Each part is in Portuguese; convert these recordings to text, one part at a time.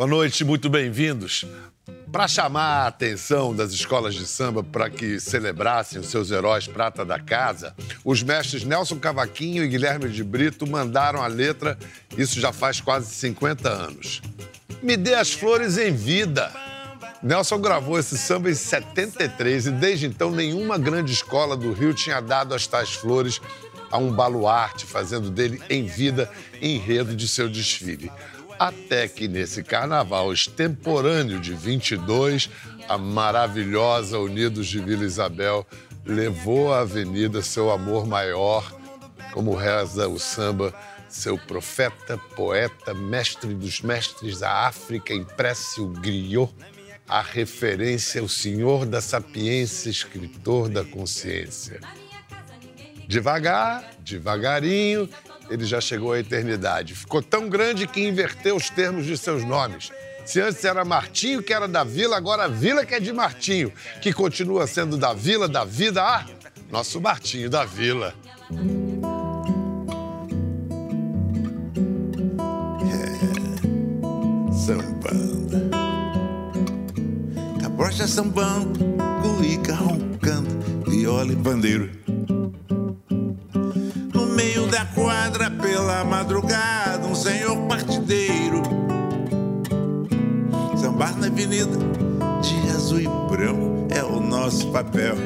Boa noite, muito bem-vindos. Para chamar a atenção das escolas de samba para que celebrassem os seus heróis prata da casa, os mestres Nelson Cavaquinho e Guilherme de Brito mandaram a letra, isso já faz quase 50 anos. Me dê as flores em vida. Nelson gravou esse samba em 73 e desde então nenhuma grande escola do Rio tinha dado as tais flores a um baluarte, fazendo dele em vida enredo de seu desfile. Até que nesse carnaval extemporâneo de 22, a maravilhosa Unidos de Vila Isabel levou à avenida seu amor maior, como reza o samba, seu profeta, poeta, mestre dos mestres da África, impresse o griot, a referência, o senhor da sapiência, escritor da consciência. Devagar, devagarinho, ele já chegou à eternidade. Ficou tão grande que inverteu os termos de seus nomes. Se antes era Martinho, que era da Vila, agora a Vila que é de Martinho, que continua sendo da Vila, da vida. Ah, nosso Martinho da Vila. É, sambando. Cabrocha sambando, cuíca roncando, viola e pandeiro da quadra pela madrugada, um senhor partideiro. Sambar na avenida de azul e branco é o nosso papel.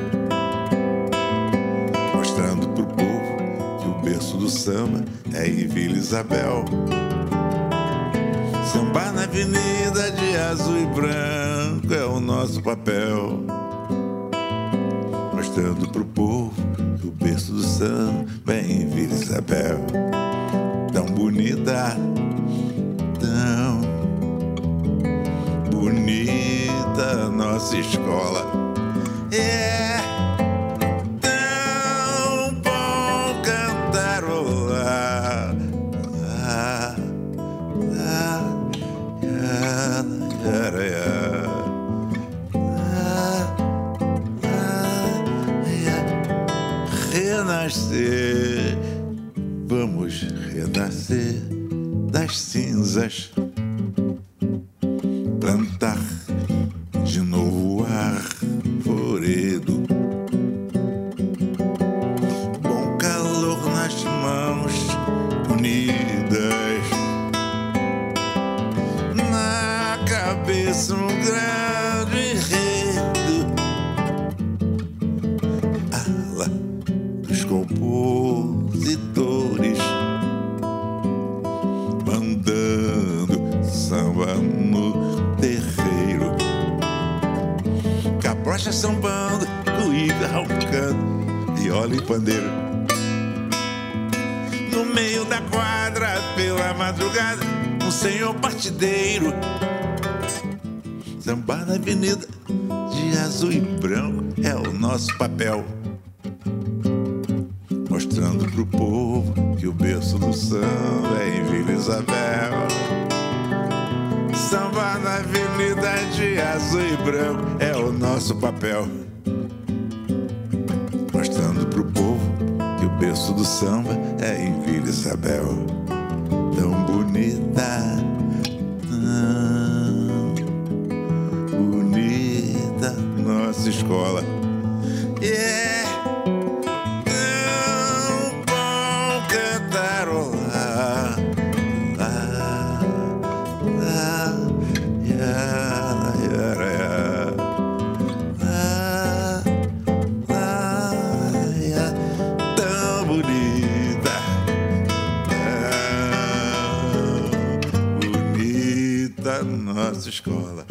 Mostrando pro povo que o berço do samba é em Vila Isabel. Sambar na avenida de azul e branco é o nosso papel. Mostrando pro povo do berço do samba em Vila Isabel. Tão bonita, tão bonita nossa escola. É renascer. Vamos renascer das cinzas, quadra, pela madrugada, um senhor partideiro. Sambar na avenida de azul e branco é o nosso papel. Mostrando pro povo que o berço do samba é em Vila Isabel. Samba na avenida de azul e branco é o nosso papel. Berço do samba é em Vila Isabel. Tão bonita, tão bonita nossa escola. Yeah. Escola.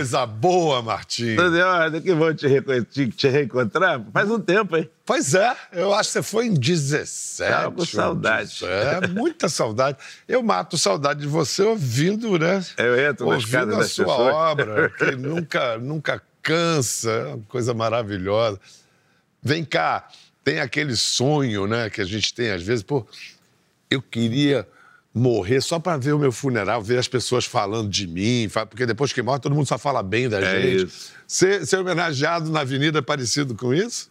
Coisa boa, Martim. Ordem, que bom te, te, te, reencontrar. Faz um tempo, hein? Pois é, eu acho que você foi em 17. Tava com saudade. É, muita saudade. Eu mato saudade de você ouvindo, né? Eu entro nas ouvindo a sua pessoas. obra, que nunca, nunca cansa, é uma coisa maravilhosa. Vem cá, tem aquele sonho, né, que a gente tem às vezes, pô, eu queria morrer só para ver o meu funeral, ver as pessoas falando de mim, porque depois que morre todo mundo só fala bem da é gente. Isso. Ser, ser homenageado na avenida é parecido com isso?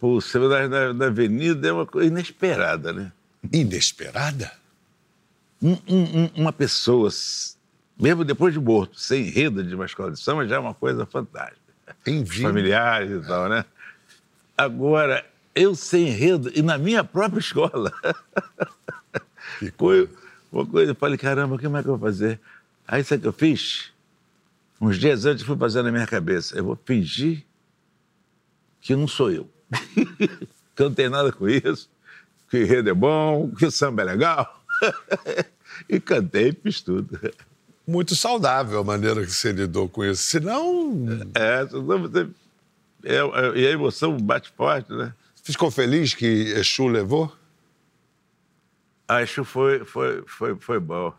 Pô, ser homenageado na, avenida é uma coisa inesperada, né? Inesperada? Um, um, uma pessoa, mesmo depois de morto, sem enredo de uma escola de samba, já é uma coisa fantástica. Envio. Familiares e tal, né? Agora, eu sem enredo e na minha própria escola. Coisa. Uma coisa, eu falei, caramba, como é que eu vou fazer? Aí sabe o que eu fiz? Uns dias antes eu fui fazer na minha cabeça, eu vou fingir que não sou eu. que eu não tenho nada com isso, que o enredo é bom, que o samba é legal. e cantei e fiz tudo. Muito saudável a maneira que você lidou com isso. Senão. É, senão você. É, é, e a emoção bate forte, né? Ficou feliz que Exu levou? Acho foi, foi, foi, foi bom.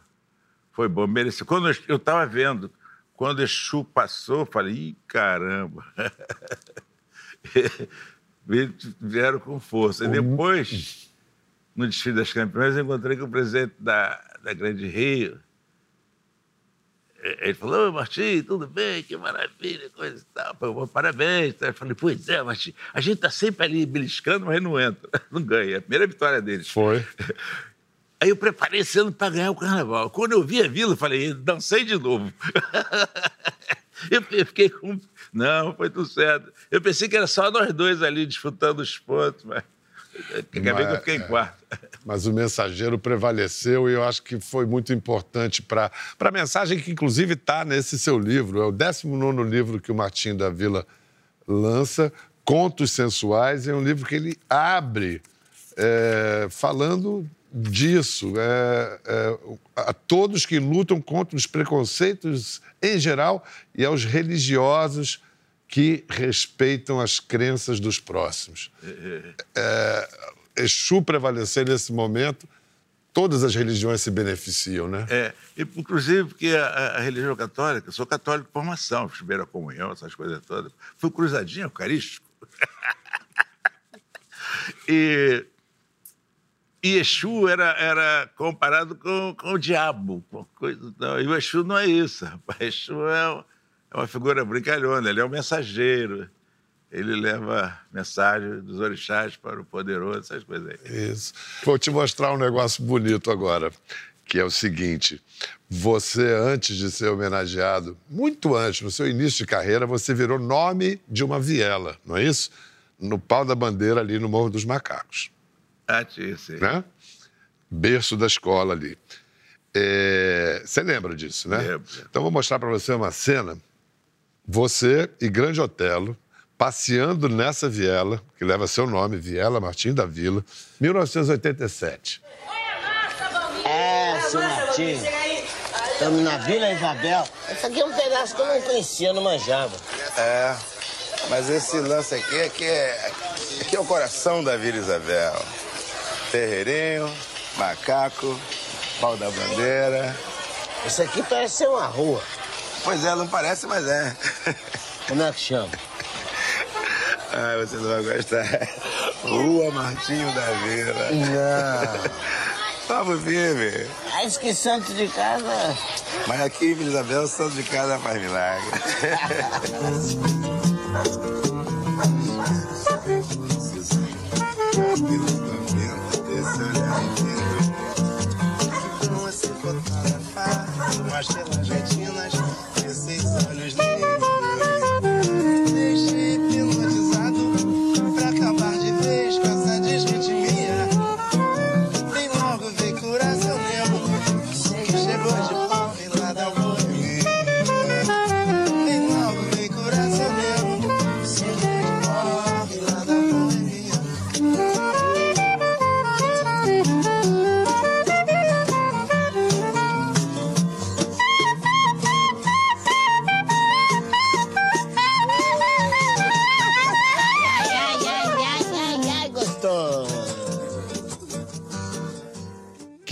Foi bom, mereceu. Quando eu estava vendo, quando Exu passou, eu falei, ih, caramba. Vieram com força. E depois, no desfile das campeões, eu encontrei com o presidente da, da Grande Rio. Ele falou, Martim, tudo bem, que maravilha, coisa e tal. Parabéns. Eu falei, pois é, Martim, a gente está sempre ali beliscando, mas não entra, não ganha. A primeira vitória deles. Foi. Aí eu preparei esse ano para ganhar o carnaval. Quando eu vi a vila, eu falei, dancei de novo. eu fiquei com. Não, foi tudo certo. Eu pensei que era só nós dois ali disputando os pontos, mas. Acabei mas, que eu fiquei em quarto. Mas o mensageiro prevaleceu e eu acho que foi muito importante para a mensagem que, inclusive, está nesse seu livro. É o 19 livro que o Martim da Vila lança, Contos Sensuais. É um livro que ele abre é, falando disso, é, é, a todos que lutam contra os preconceitos em geral e aos religiosos que respeitam as crenças dos próximos. É, Exu prevalecer nesse momento, todas as religiões se beneficiam, né? É, inclusive porque a, a religião católica, sou católico de formação, primeira comunhão, essas coisas todas. Fui cruzadinho eucarístico. e e Exu era, era comparado com, com o diabo. Com coisa, não. E o Exu não é isso, rapaz. Exu é, é uma figura brincalhona, ele é um mensageiro. Ele leva mensagem dos orixás para o poderoso, essas coisas aí. Isso. Vou te mostrar um negócio bonito agora, que é o seguinte. Você, antes de ser homenageado, muito antes, no seu início de carreira, você virou nome de uma viela, não é isso? No pau da bandeira ali no Morro dos Macacos. Ah, tinha, sim. Né? Berço da escola ali. É... Você lembra disso, né? Lembro. Então, vou mostrar para você uma cena. Você e Grande Otelo passeando nessa viela, que leva seu nome, Viela Martim da Vila, 1987. É, seu Martim. Estamos na Vila Isabel. Esse aqui é um pedaço que eu não conhecia, não manjava. É, mas esse lance aqui é que é, aqui é o coração da Vila Isabel. Terreirinho, macaco, pau da bandeira. Isso aqui parece ser uma rua. Pois é, não parece, mas é. Como é que chama? Ai, você não vai gostar. Rua Martinho da Vila. Não. Ver, Ah, isso que santo de casa. Mas aqui em Vila Isabel, santo de casa faz milagre. Umas relangentinas, esses olhos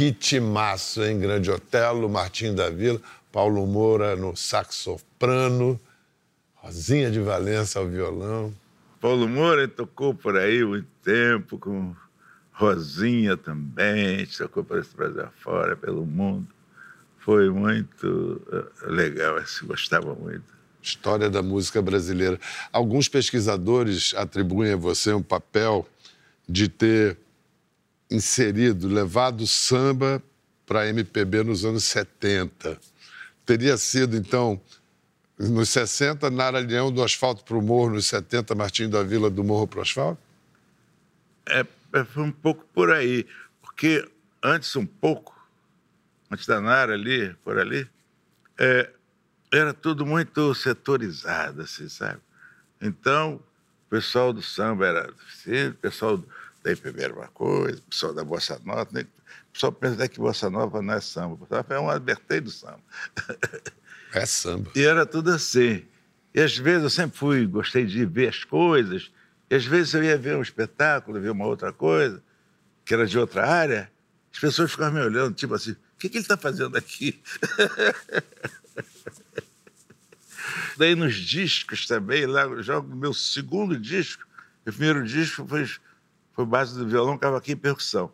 Que timaço, hein? Grande Otelo, Martim da Vila, Paulo Moura no sax soprano, Rosinha de Valença ao violão. Paulo Moura tocou por aí muito tempo, com Rosinha também, tocou para esse Brasil afora, pelo mundo. Foi muito eh, legal, assim, gostava muito. História da música brasileira. Alguns pesquisadores atribuem a você um papel de ter inserido, levado o samba para a MPB nos anos 70. Teria sido, então, nos 60, Nara Leão do asfalto para o morro, nos 70, Martim da Vila do morro para o asfalto? É, é, foi um pouco por aí, porque antes um pouco, antes da Nara ali, por ali, é, era tudo muito setorizado, assim, sabe? Então, o pessoal do samba era o pessoal da MPB era uma coisa, o pessoal da Bossa Nova, né? o pessoal pensa até que Bossa Nova não é samba, Bossa Nova é um advertei do samba. É samba. E era tudo assim. E às vezes eu sempre fui, gostei de ver as coisas, e às vezes eu ia ver um espetáculo, ver uma outra coisa, que era de outra área, as pessoas ficavam me olhando, tipo assim, o que, que ele está fazendo aqui? Daí nos discos também, lá já no meu segundo disco, o primeiro disco foi, foi base do violão, cavaquinho e percussão.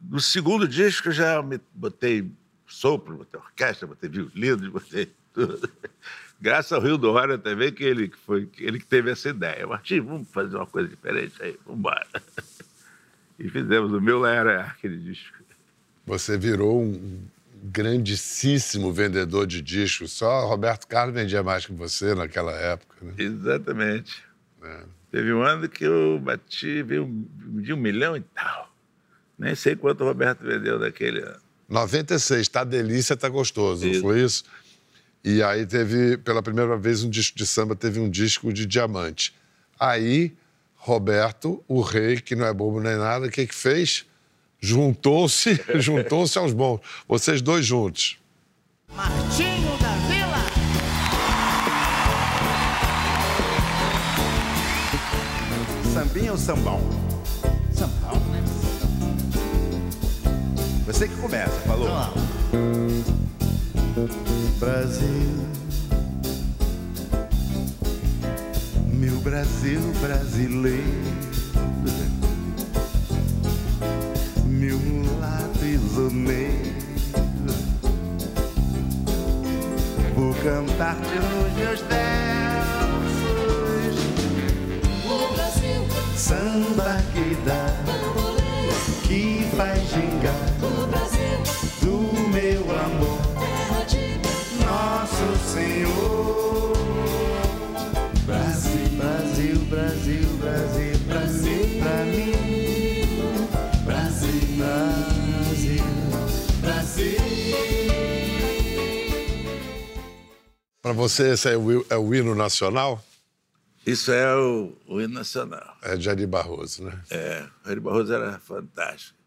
No segundo disco eu já me botei sopro, botei orquestra, botei violino, botei tudo. Graças ao Rio do Roda também, que ele que foi ele que teve essa ideia. Martim, vamos fazer uma coisa diferente aí, vamos embora. E fizemos. O meu lá era aquele disco. Você virou um grandíssimo vendedor de discos. Só Roberto Carlos vendia mais que você naquela época. Né? Exatamente. É. Teve um ano que eu bati, veio de um milhão e tal. Nem sei quanto o Roberto vendeu daquele ano. 96, tá delícia, tá gostoso, não Isso. foi isso? E aí teve, pela primeira vez, um disco de samba, teve um disco de diamante. Aí, Roberto, o rei, que não é bobo nem nada, o que que fez? Juntou-se, juntou-se aos bons. Vocês dois juntos. Martinho Sambinha ou sambão? Sambão, né? Você que começa, falou? Brasil, meu Brasil brasileiro, meu mulato isoneiro, vou cantar-te nos meus versos. Samba que dá, que faz gingar do meu amor, nosso Senhor. Brasil, Brasil, Brasil, Brasil, Brasil, pra mim. Brasil, Brasil, Brasil. Para você, esse é o, é o hino nacional? Isso é o, o hino nacional. É de Ari Barroso, né? É, o Ari Barroso era fantástico.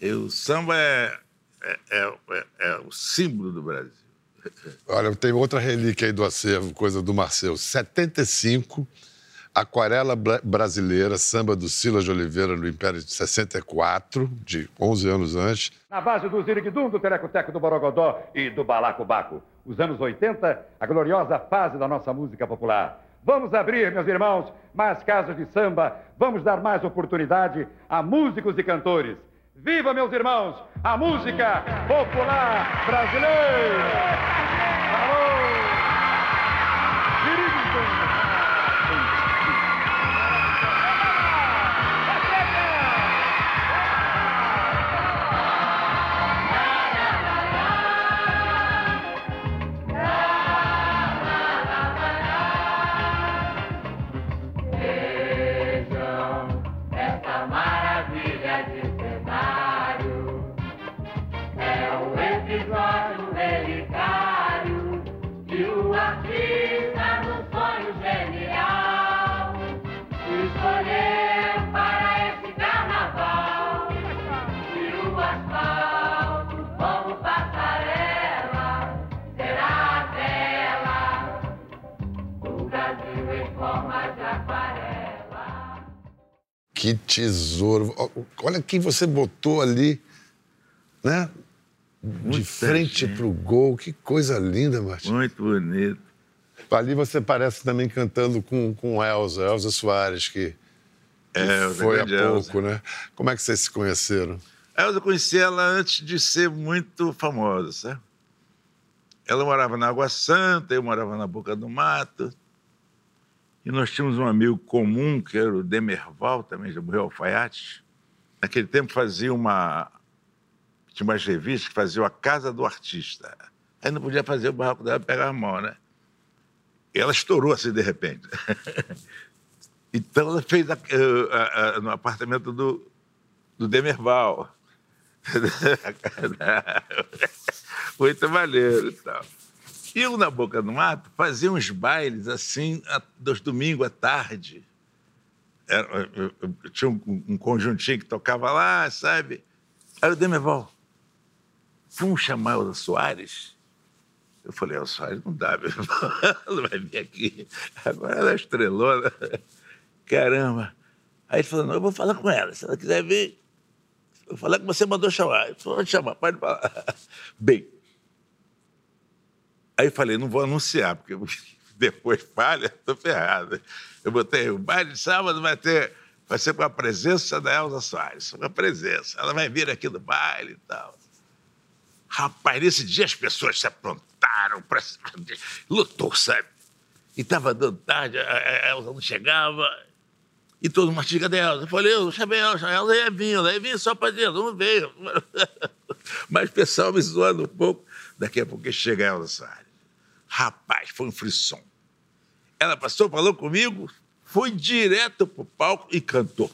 E o samba é, é, é- é- é o símbolo do Brasil. Olha, tem outra relíquia aí do acervo, coisa do Marcel. 75, Aquarela Bra- Brasileira, samba do Silas de Oliveira no Império de 64, de 11 anos antes. Na base do Ziriguidum, do Tereco-Teco, do Borogodó e do Balacobaco. Os anos 80, a gloriosa fase da nossa música popular. Vamos abrir, meus irmãos, mais casas de samba. Vamos dar mais oportunidade a músicos e cantores. Viva, meus irmãos, a música popular brasileira! Tesouro. Olha quem você botou ali né? De Muita frente gente. pro gol. Que coisa linda, Martim. Muito bonito. Ali você parece também cantando com, com Elza, Elza Soares, que, que É, foi há grande Elza. pouco, né? Como é que vocês se conheceram? A Elza eu conheci ela antes de ser muito famosa, sabe? Ela morava na Água Santa, eu morava na Boca do Mato. E nós tínhamos um amigo comum, que era o Demerval, também já morreu alfaiate. Naquele tempo fazia uma. Tinha umas revistas que faziam a Casa do Artista. Aí não podia fazer o barraco dela pegar a mão, né? E ela estourou assim de repente. então ela fez a- a- a- no apartamento do, do Demerval. Muito maneiro e tal. E eu, na Boca do Mato, fazia uns bailes assim, dos domingos à tarde. Era- eu- eu- eu tinha um, um conjuntinho que tocava lá, sabe? Aí o Demerval, vamos chamar o Soares? Eu falei, o Soares não dá, meu irmão. Ela vai vir aqui. Agora ela é estrelona. Caramba. Aí ele falou, não, eu vou falar com ela. Se ela quiser vir, eu vou falar que você mandou chamar. Ele falou, pode chamar, pode falar. Bem, aí falei, não vou anunciar, porque depois falha, estou ferrado. Eu botei, o baile de sábado vai ter, vai ser com a presença da Elza Soares, com a presença. Ela vai vir aqui no baile e tal. Rapaz, nesse dia as pessoas se aprontaram, pra... lutou, sabe? E estava dando tarde, a- a a Elza não chegava. E todo mundo, diga Elza. Eu falei, eu chamei a Elza, a Elza ia vir, ela ia vir só para dizer, não veio. Mas o pessoal me zoando um pouco. Daqui a pouco chega a Elza Soares. Rapaz, foi um frisson. Ela passou, falou comigo, foi direto pro palco e cantou.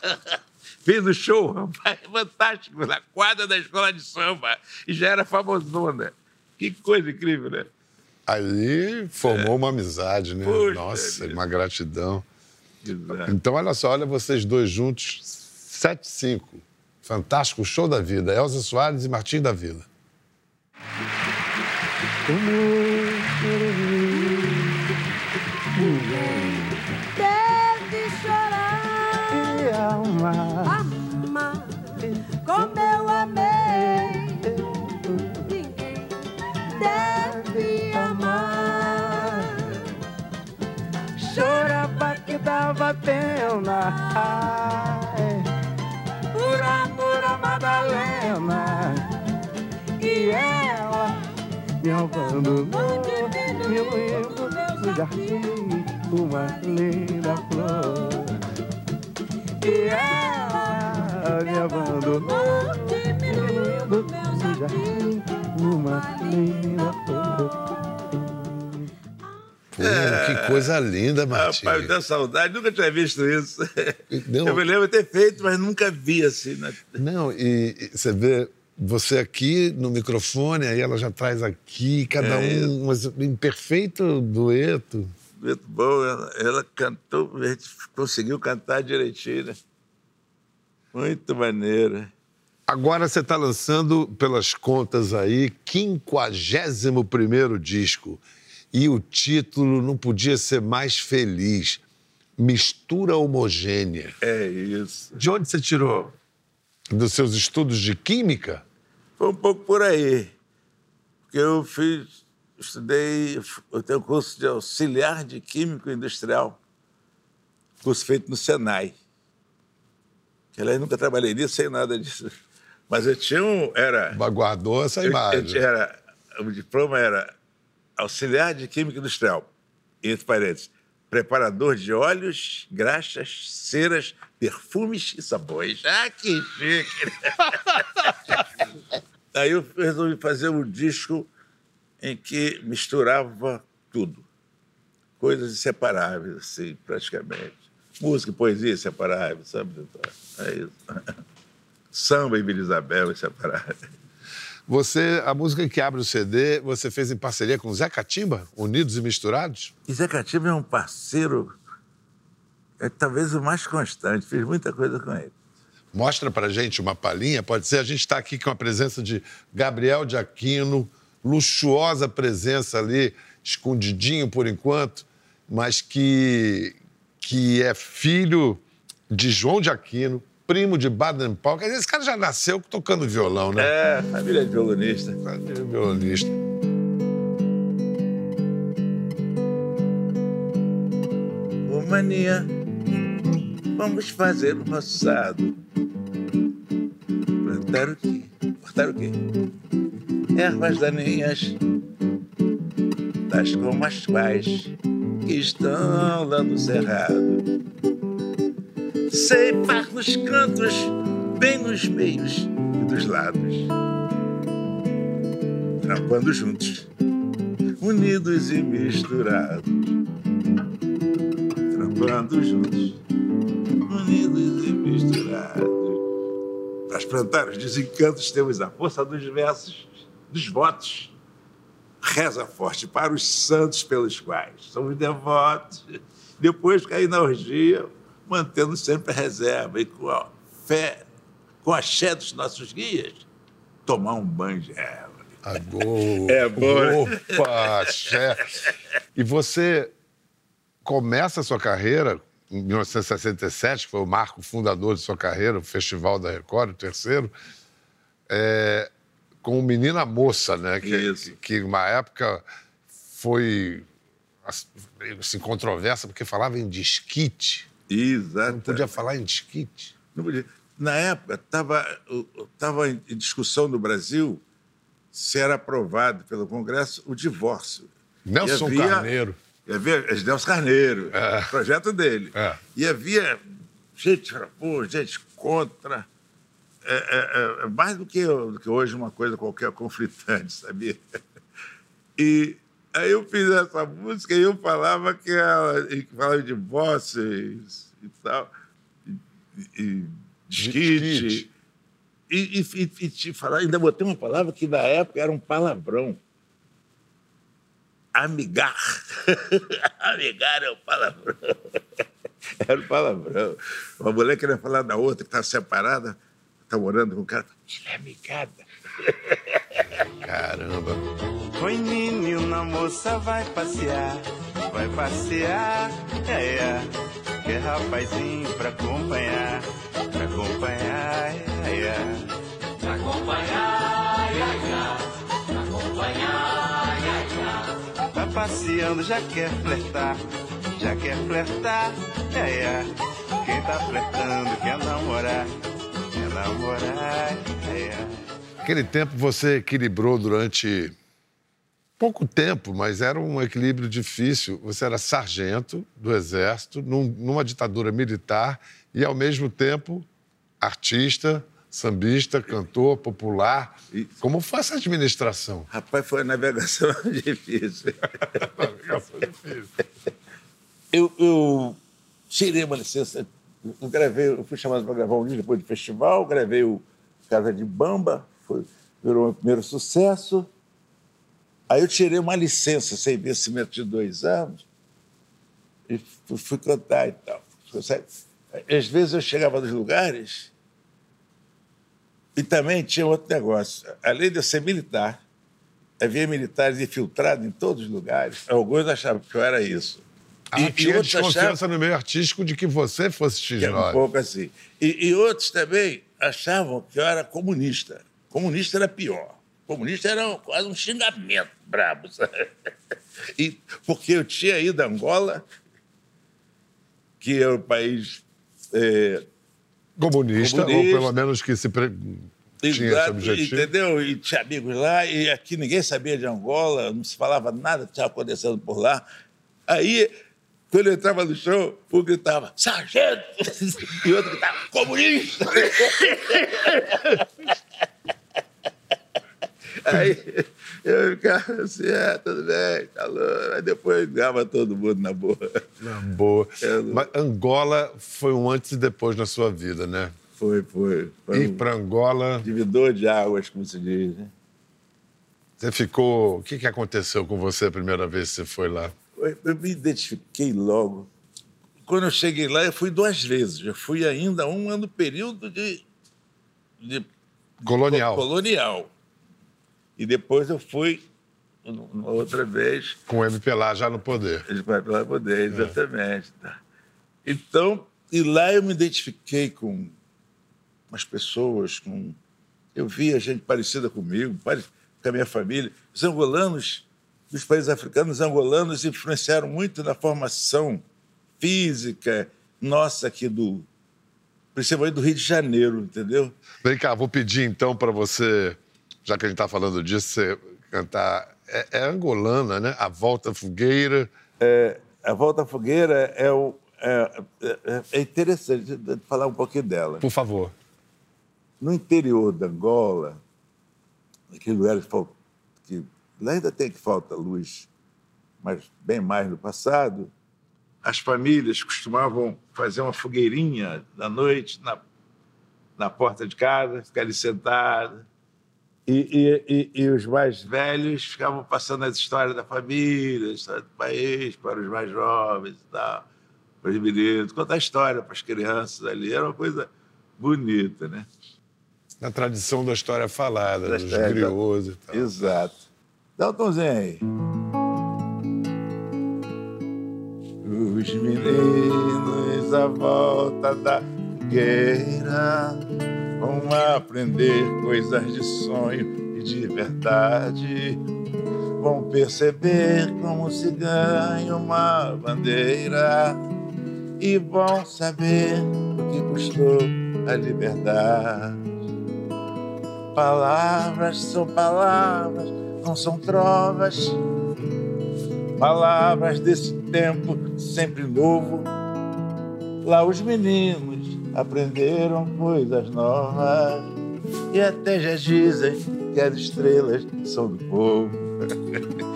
Fez o show, rapaz, fantástico, na quadra da escola de samba. E já era famosona. Que coisa incrível, né? Ali formou uma amizade, né? Nossa, vida. uma gratidão. Exato. Então, olha só, olha vocês dois juntos, 7-5. Fantástico show da vida. Elza Soares e Martim da Vila. Deve chorar E amar. amar como eu amei. Ninguém deve amar. Chorava que dava pena. Ai, Por amor a Madalena. E ela me abandonou. Me lembro no jardim, uma linda flor. E ela me abandonou. Me lembro no jardim, uma linda flor. Pô, que coisa linda, Martim. Rapaz, me deu saudade, nunca tinha visto isso. Não. Eu me lembro de ter feito, mas nunca vi assim. Né? Não, e, e você vê você aqui no microfone, aí ela já traz aqui, cada É um mas em perfeito dueto. Muito bom, ela, ela cantou, a gente conseguiu cantar direitinho. Né? Muito maneiro. Agora você está lançando, pelas contas aí, 51 disco. E o título não podia ser mais feliz. Mistura homogênea. É isso. De onde você tirou? Dos seus estudos de química? Foi um pouco por aí. Porque eu fiz, estudei, eu tenho curso de auxiliar de químico industrial, curso feito no Senai. Que aliás nunca trabalhei nisso, sem nada disso. Mas eu tinha um, era, Guardou essa eu, eu imagem. tinha- era, o diploma era auxiliar de química industrial, entre parênteses, preparador de óleos, graxas, ceras, perfumes e sabões. Ah, que chique! Aí eu resolvi fazer um disco em que misturava tudo. Coisas inseparáveis, assim, praticamente. Música e poesia inseparáveis, sabe? É isso. Samba e Vila Isabel inseparáveis. Você, a música que abre o CD, você fez em parceria com Zé Catimba, Unidos e Misturados? E Zé Catimba é um parceiro, é talvez o mais constante, fiz muita coisa com ele. Mostra pra gente uma palhinha, pode ser? A gente está aqui com a presença de Gabriel de Aquino, luxuosa presença ali, escondidinho por enquanto, mas que, que é filho de João de Aquino, primo de Baden Powell. Quer dizer, esse cara já nasceu tocando violão, né? É, família de violonista. Família de violonista. Ô, mania, vamos fazer um roçado. Plantar o quê? Cortar o quê? Ervas daninhas, tais como as quais que estão lá no cerrado. Ceifar nos cantos, bem nos meios e dos lados. Trampando juntos, unidos e misturados trampando juntos, Plantar os desencantos, temos a força dos versos, dos votos. Reza forte para os santos pelos quais somos devotos. Depois cair na orgia, mantendo sempre a reserva e com a fé, com a axé dos nossos guias, tomar um banho de erva. Agô. É bom? Opa, chefe. E você começa a sua carreira em 1967, que foi o marco fundador de sua carreira, o Festival da Record, o terceiro, é, com o Menina Moça, né? Que, que, que uma época foi assim, controversa, porque falava em disquite. Exato. Não podia falar em disquite. Não podia. Na época, estava tava em discussão no Brasil se era aprovado pelo Congresso o divórcio. Nelson havia- Carneiro. E havia Nelson Carneiro, É. projeto dele. É. E havia gente, pô, gente contra. É, é, é, mais do que, do que hoje uma coisa qualquer conflitante, sabia? E aí eu fiz essa música e eu falava que ela falava de divórcios e tal, e, e. Desquite. E, e, e, e te falar, ainda botei uma palavra que na época era um palavrão. Amigar. Amigar é um palavrão. Era um palavrão. Uma mulher queria falar da outra que estava separada, está morando com o cara. Ela é amigada. Caramba. Oi, menina, moça, vai passear, vai passear, é, é. Quer rapazinho pra acompanhar, pra acompanhar, é, é. Tá passeando, já quer flertar, já quer flertar, é, é. Quem tá flertando quer namorar, quer namorar, é, é. Aquele tempo você equilibrou durante pouco tempo, mas era um equilíbrio difícil. Você era sargento do Exército, num- numa ditadura militar, e, ao mesmo tempo, artista, sambista, cantor, popular. E- Como foi essa administração? Rapaz, foi uma navegação difícil. eu, eu tirei uma licença. Eu gravei, eu fui chamado para gravar um livro depois do festival, gravei o Casa de Bamba, foi, virou meu primeiro sucesso. Aí eu tirei uma licença sem vencimento de dois anos e fui, fui cantar e tal. Às vezes eu chegava nos lugares e também tinha outro negócio. Além de eu ser militar, havia militares infiltrados em todos os lugares. Alguns achavam que eu era isso. Ah, E- e tinha achavam- desconfiança no meio artístico de que você fosse era um X9. pouco assim. E, e outros também achavam que eu era comunista. Comunista era pior. Comunista era um- quase um xingamento brabo. sabe? E, porque eu tinha ido a Angola, que é o país é, Comunista, ou Comunista. pelo menos que se pre... tinha esse objetivo. Entendeu? E tinha amigos lá, e aqui ninguém sabia de Angola, não se falava nada que estava acontecendo por lá. Aí, quando eu entrava no show, um gritava, sargento! E outro gritava, comunista! Aí eu ficava assim, é, tudo bem, tá louco. Aí depois ganhava todo mundo na boa. Na boa. É, Mas Angola foi um antes e depois na sua vida, né? Foi, foi. foi Ir um para Angola, divisor de águas, como se diz, né? você ficou. O que, que aconteceu com você a primeira vez que você foi lá? Eu, me identifiquei logo. Quando eu cheguei lá, eu fui duas vezes. Eu fui ainda um ano período de, de Colonial. co- colonial. E depois eu fui uma outra vez Com o MP lá já no poder. Ele vai para poder, exatamente. tá. Então, e lá eu me identifiquei com, umas pessoas com. Eu via gente parecida comigo, com a minha família. Os angolanos, dos países africanos, os angolanos influenciaram muito na formação física nossa aqui do. Principalmente do Rio de Janeiro, entendeu? Vem cá, vou pedir então para você, já que a gente está falando disso, você cantar. É, é angolana, né? A Volta à Fogueira. É, a Volta à Fogueira é, o, é, é- é interessante falar um pouquinho dela. Por favor. No interior da Angola, naquele lugar que, fal- que lá ainda tem que falta luz, mas bem mais no passado, as famílias costumavam fazer uma fogueirinha da noite na, na porta de casa, ficar ali sentada. E, e, e, e os mais velhos ficavam passando as histórias da família, a história do país, para os mais jovens e tal, para os meninos, contar a história para as crianças ali. Era uma coisa bonita, né? Na tradição da história falada, Da dos história, griots e tal. Exato. Dá um tomzinho aí. Os meninos à volta da fogueira vão aprender coisas de sonho e de verdade. Vão perceber como se ganha uma bandeira e vão saber o que custou a liberdade. Palavras são palavras, não são trovas. Palavras desse tempo sempre novo. Lá os meninos aprenderam coisas novas e até já dizem que as estrelas são do povo.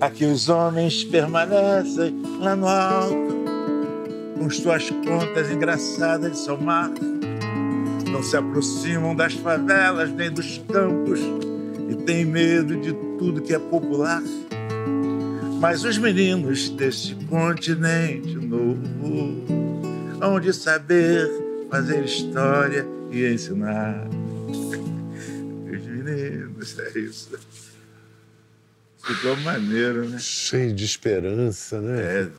Aqui os homens permanecem lá no alto, com suas contas engraçadas de somar não se aproximam das favelas nem dos campos e têm medo de tudo que é popular. Mas os meninos deste continente novo hão de saber fazer história e ensinar. Os meninos, é isso. Ficou maneiro, né? Cheio de esperança, né? É.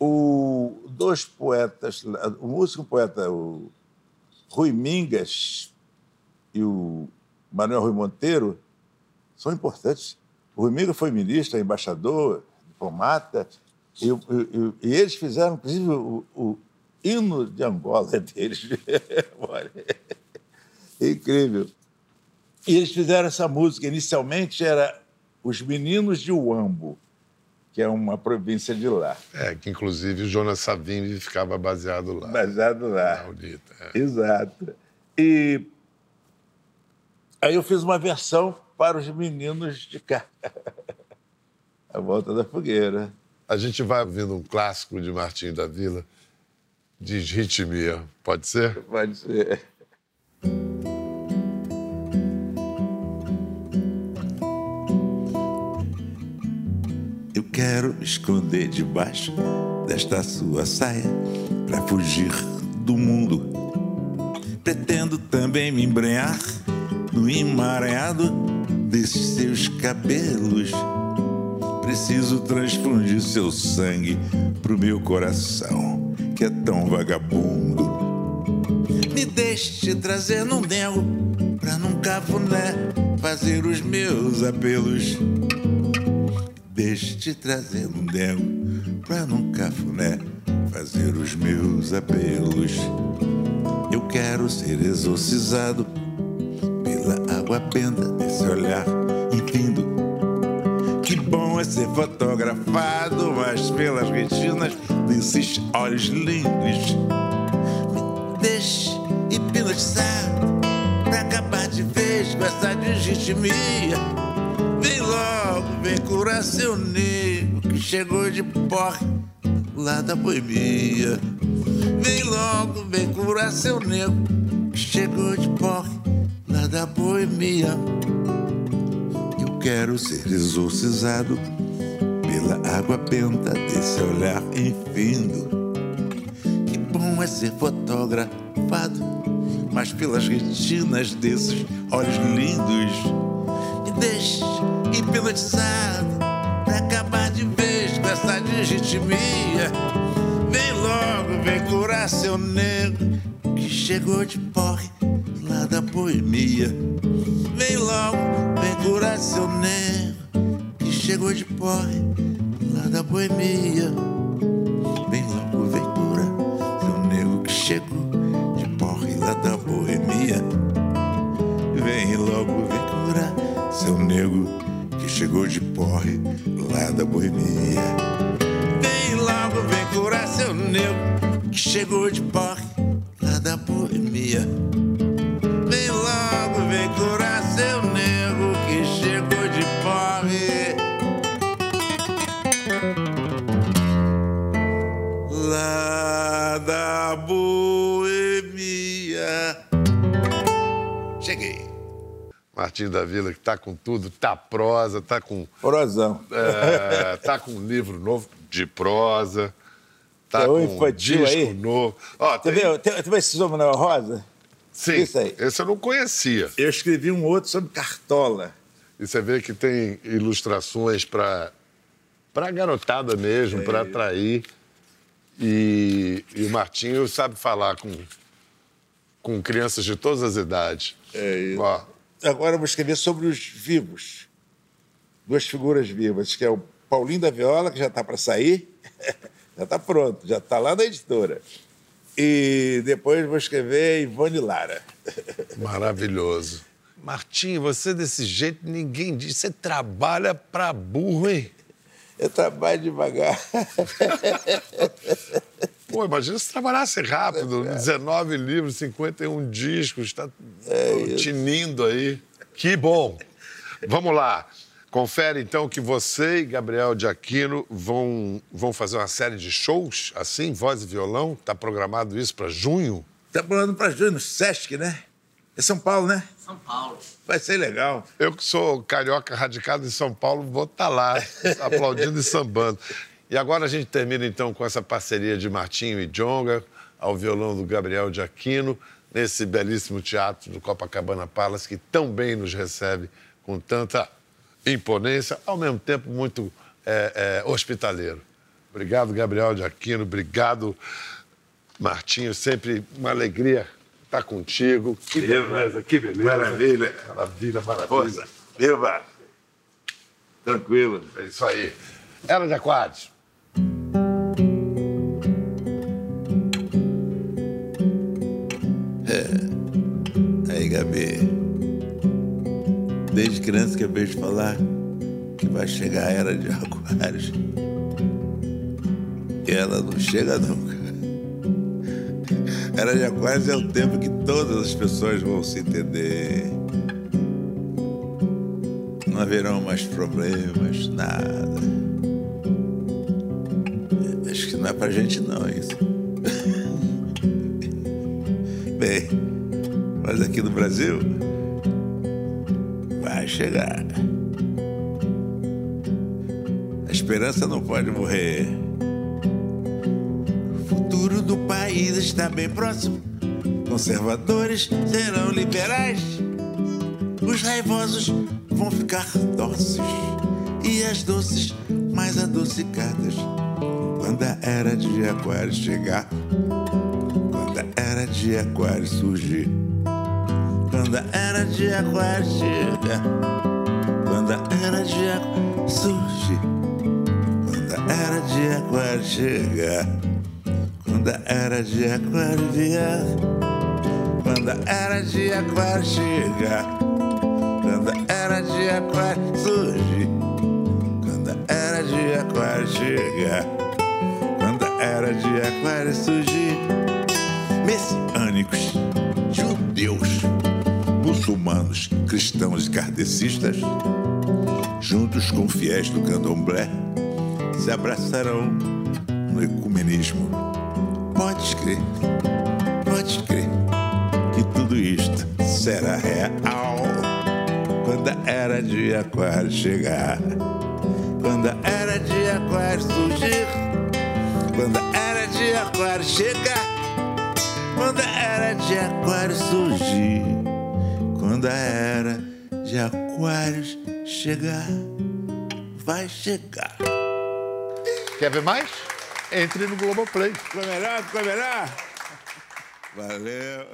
O, dois poetas, o músico poeta, o Rui Mingas e o Manuel Rui Monteiro são importantes. O Rui Mingas foi ministro, embaixador, diplomata, e, e- e eles fizeram, inclusive, o, o hino de Angola é deles. É incrível. E eles fizeram essa música. Inicialmente era Os Meninos de Uambo, que é uma província de lá. É, que inclusive o Jonas Savimbi ficava baseado lá. Baseado lá. Maldita. é. Exato. E aí eu fiz uma versão para os meninos de cá. A volta da fogueira. A gente vai ouvindo um clássico de Martinho da Vila, diz ritmia. Pode ser? Pode ser. Eu quero me esconder debaixo desta sua saia para fugir do mundo. Pretendo também me embrenhar no emaranhado desses seus cabelos. Preciso transfundir seu sangue pro meu coração, que é tão vagabundo. Me deixe trazer num dengo pra num cafuné fazer os meus apelos. Deixe trazer num dengo pra num cafuné fazer os meus apelos. Eu quero ser exorcizado pela água benta desse olhar infindo. Que bom é ser fotografado, mas pelas retinas desses olhos lindos. Me deixe hipnotizado pra acabar de vez com essa desritmia. Vem logo, vem curar seu nego que chegou de porre lá da boemia. Vem logo, vem curar seu nego que chegou de porre lá da boemia. Quero ser exorcizado pela água benta desse olhar infindo. Que bom é ser fotografado, mas pelas retinas desses olhos lindos. Me deixe hipnotizado pra acabar de vez com essa desritmia. Vem logo, vem curar seu nego que chegou de porre lá da boemia. Vem logo, vem curar seu nego, que chegou de porre lá da boemia. Vem logo, vem curar seu nego, que chegou de porre lá da boemia. Vem logo, vem curar seu nego, que chegou de porre lá da boemia. Vem logo, vem curar seu nego, que chegou de porre Martinho da Vila, que tá com tudo, tá prosa, tá com. Prosão. É, tá com um livro novo de prosa. Tá Tem um com um disco aí? novo. Ó, tem- viu, tu viu esse Rosa? Sim, Isso aí. esse eu não conhecia. Eu escrevi um outro sobre cartola. E você vê que tem ilustrações para para garotada mesmo, para atrair. E, e o Martinho sabe falar com, com crianças de todas as idades. É isso. Ó, Agora eu vou escrever sobre os vivos. Duas figuras vivas, que é o Paulinho da Viola, que já está para sair. já está pronto, já está lá na editora. E depois vou escrever Ivone Lara. maravilhoso. Martinho, você desse jeito, ninguém diz. Você trabalha para burro, hein? Eu trabalho devagar. Pô, imagina se trabalhasse rápido. 19 livros, 51 discos, está tinindo aí. Que bom. Vamos lá. Confere, então, que você e Gabriel de Aquino vão, vão fazer uma série de shows, assim, voz e violão. Está programado isso para junho? Está falando para junho, no Sesc, né? É São Paulo, né? São Paulo. Vai ser legal. Eu que sou carioca radicado em São Paulo, vou estar lá, aplaudindo e sambando. E agora a gente termina então com essa parceria de Martinho e Jonga, ao violão do Gabriel de Aquino, nesse belíssimo teatro do Copacabana Palace, que tão bem nos recebe, com tanta imponência, ao mesmo tempo muito é, é, hospitaleiro. Obrigado, Gabriel de Aquino, obrigado, Martinho, sempre uma alegria estar contigo. Que beleza, que beleza. Maravilha. Maravilha, maravilha. Força. Viva. Tranquilo. É isso aí. Era de Aquários. Aí, Gabi. Desde criança que eu vejo falar que vai chegar a era de aquários. E ela não chega nunca. Era de aquários é o tempo que todas as pessoas vão se entender. Não haverão mais problemas, nada. Não é pra gente não isso. Bem, mas aqui no Brasil vai chegar. A esperança não pode morrer. O futuro do país está bem próximo. Conservadores serão liberais. Os raivosos vão ficar dóceis. E as doces mais adocicadas. Quando era de aquário chegar. Quando era de aquário surgir. Quando era de aquário chegar. Quando era de aquário surgir. Quando era de aquário chegar. Quando era de aquário vier. Quando era de aquário chegar. Quando era de aquário surgir. Quando era de aquário chegar. Quando a era de aquário surgir. Messiânicos, judeus, muçulmanos, cristãos e kardecistas, juntos com fiéis do candomblé, se abraçarão no ecumenismo. Podes crer, podes crer que tudo isto será real quando a era de aquário chegar. Quando a era aquário chegar. Quando a era de aquário surgir. Quando a era de aquários chegar. Vai chegar. Quer ver mais? Entre no Globoplay. Ficou melhor? Melhor? Valeu.